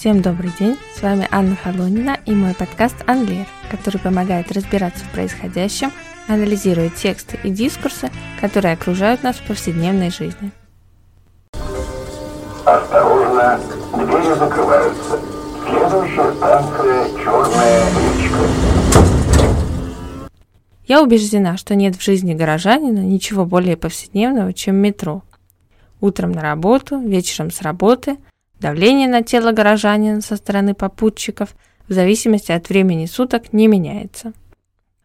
Всем добрый день, с вами Анна Халонина и мой подкаст «Анлер», который помогает разбираться в происходящем, анализируя тексты и дискурсы, которые окружают нас в повседневной жизни. Осторожно, двери закрываются. Следующая станция «Черная речка». Я убеждена, что нет в жизни горожанина ничего более повседневного, чем метро. Утром на работу, вечером с работы – Давление на тело горожанина со стороны попутчиков в зависимости от времени суток не меняется.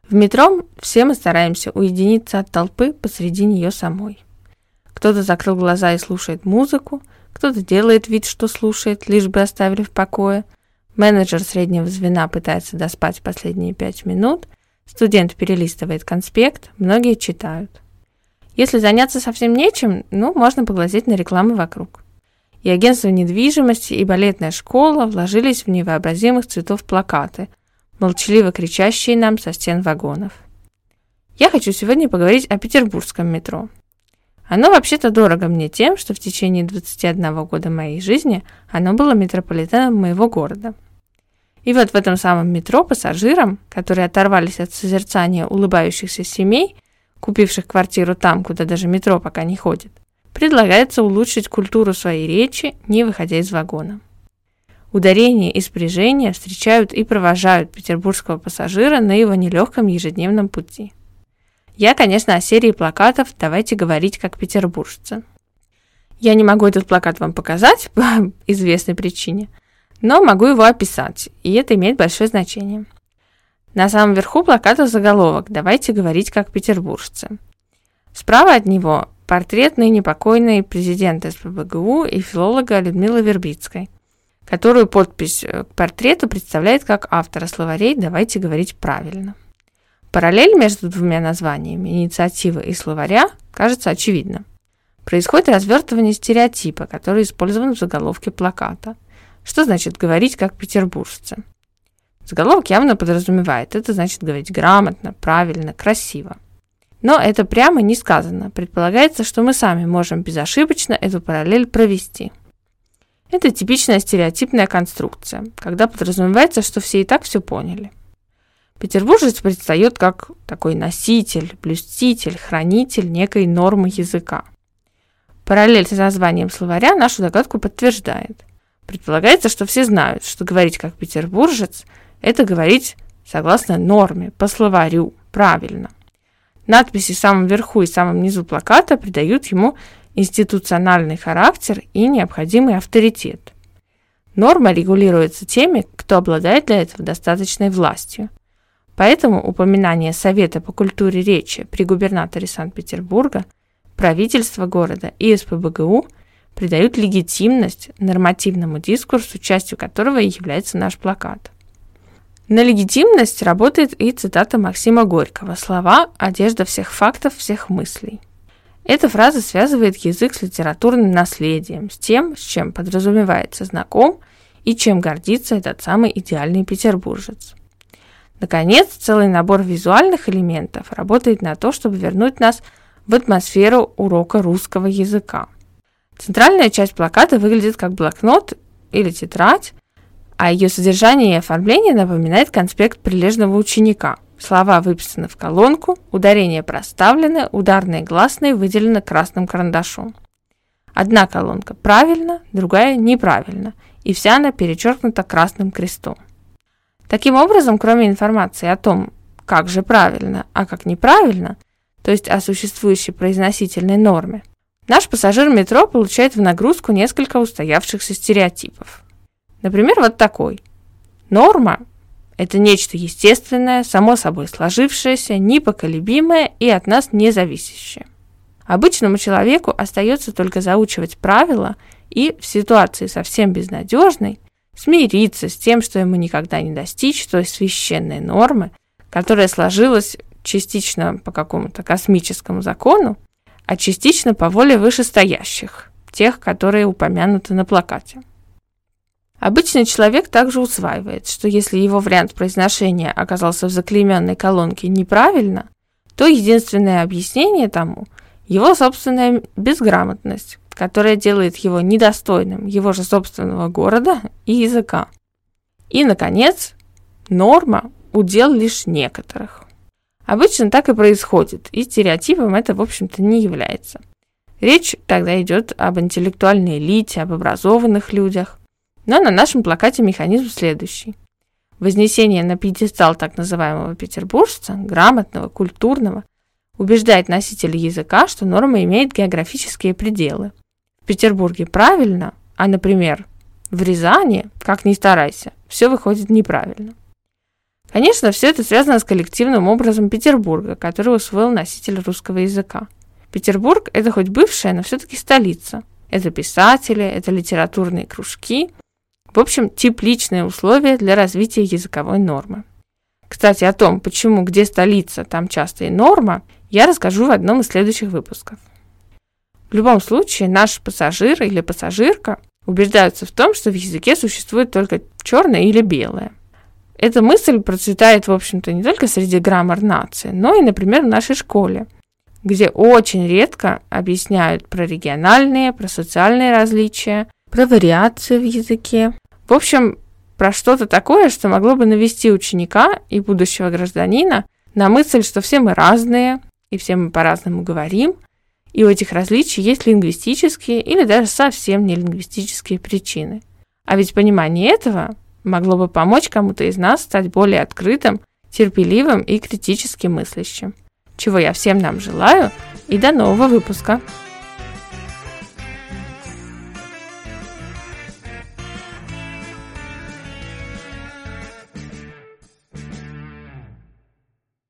В метро все мы стараемся уединиться от толпы посреди нее самой. Кто-то закрыл глаза и слушает музыку, кто-то делает вид, что слушает, лишь бы оставили в покое. Менеджер среднего звена пытается доспать последние пять минут, студент перелистывает конспект, многие читают. Если заняться совсем нечем, ну, можно поглазеть на рекламы вокруг и агентство недвижимости, и балетная школа вложились в невообразимых цветов плакаты, молчаливо кричащие нам со стен вагонов. Я хочу сегодня поговорить о петербургском метро. Оно вообще-то дорого мне тем, что в течение 21 года моей жизни оно было метрополитеном моего города. И вот в этом самом метро пассажирам, которые оторвались от созерцания улыбающихся семей, купивших квартиру там, куда даже метро пока не ходит, предлагается улучшить культуру своей речи, не выходя из вагона. Ударение и спряжение встречают и провожают петербургского пассажира на его нелегком ежедневном пути. Я, конечно, о серии плакатов «Давайте говорить как петербуржцы». Я не могу этот плакат вам показать по известной причине, но могу его описать, и это имеет большое значение. На самом верху плаката заголовок «Давайте говорить как петербуржцы». Справа от него портрет ныне покойной президента СПБГУ и филолога Людмилы Вербицкой, которую подпись э, к портрету представляет как автора словарей «Давайте говорить правильно». Параллель между двумя названиями инициативы и словаря кажется очевидна. Происходит развертывание стереотипа, который использован в заголовке плаката. Что значит говорить как петербуржцы? Заголовок явно подразумевает, это значит говорить грамотно, правильно, красиво. Но это прямо не сказано. Предполагается, что мы сами можем безошибочно эту параллель провести. Это типичная стереотипная конструкция, когда подразумевается, что все и так все поняли. Петербуржец предстает как такой носитель, блюститель, хранитель некой нормы языка. Параллель с названием словаря нашу догадку подтверждает. Предполагается, что все знают, что говорить как петербуржец – это говорить согласно норме, по словарю, правильно – Надписи в самом верху и самом низу плаката придают ему институциональный характер и необходимый авторитет. Норма регулируется теми, кто обладает для этого достаточной властью. Поэтому упоминание Совета по культуре речи при губернаторе Санкт-Петербурга, правительства города и СПБГУ придают легитимность нормативному дискурсу, частью которого и является наш плакат. На легитимность работает и цитата Максима Горького «Слова – одежда всех фактов, всех мыслей». Эта фраза связывает язык с литературным наследием, с тем, с чем подразумевается знаком и чем гордится этот самый идеальный петербуржец. Наконец, целый набор визуальных элементов работает на то, чтобы вернуть нас в атмосферу урока русского языка. Центральная часть плаката выглядит как блокнот или тетрадь, а ее содержание и оформление напоминает конспект прилежного ученика. Слова выписаны в колонку, ударения проставлены, ударные гласные выделены красным карандашом. Одна колонка правильно, другая неправильно, и вся она перечеркнута красным крестом. Таким образом, кроме информации о том, как же правильно, а как неправильно, то есть о существующей произносительной норме, наш пассажир метро получает в нагрузку несколько устоявшихся стереотипов. Например, вот такой. Норма – это нечто естественное, само собой сложившееся, непоколебимое и от нас не зависящее. Обычному человеку остается только заучивать правила и в ситуации совсем безнадежной смириться с тем, что ему никогда не достичь той священной нормы, которая сложилась частично по какому-то космическому закону, а частично по воле вышестоящих, тех, которые упомянуты на плакате. Обычный человек также усваивает, что если его вариант произношения оказался в заклейменной колонке неправильно, то единственное объяснение тому – его собственная безграмотность, которая делает его недостойным его же собственного города и языка. И, наконец, норма – удел лишь некоторых. Обычно так и происходит, и стереотипом это, в общем-то, не является. Речь тогда идет об интеллектуальной элите, об образованных людях. Но на нашем плакате механизм следующий. Вознесение на пьедестал так называемого петербуржца, грамотного, культурного, убеждает носителя языка, что норма имеет географические пределы. В Петербурге правильно, а, например, в Рязани, как ни старайся, все выходит неправильно. Конечно, все это связано с коллективным образом Петербурга, который усвоил носитель русского языка. Петербург – это хоть бывшая, но все-таки столица. Это писатели, это литературные кружки. В общем, тепличные условия для развития языковой нормы. Кстати, о том, почему где столица, там часто и норма, я расскажу в одном из следующих выпусков. В любом случае, наш пассажир или пассажирка убеждаются в том, что в языке существует только черное или белое. Эта мысль процветает, в общем-то, не только среди граммар нации, но и, например, в нашей школе, где очень редко объясняют про региональные, про социальные различия, про вариации в языке. В общем, про что-то такое, что могло бы навести ученика и будущего гражданина на мысль, что все мы разные, и все мы по-разному говорим, и у этих различий есть лингвистические или даже совсем не лингвистические причины. А ведь понимание этого могло бы помочь кому-то из нас стать более открытым, терпеливым и критически мыслящим. Чего я всем нам желаю, и до нового выпуска!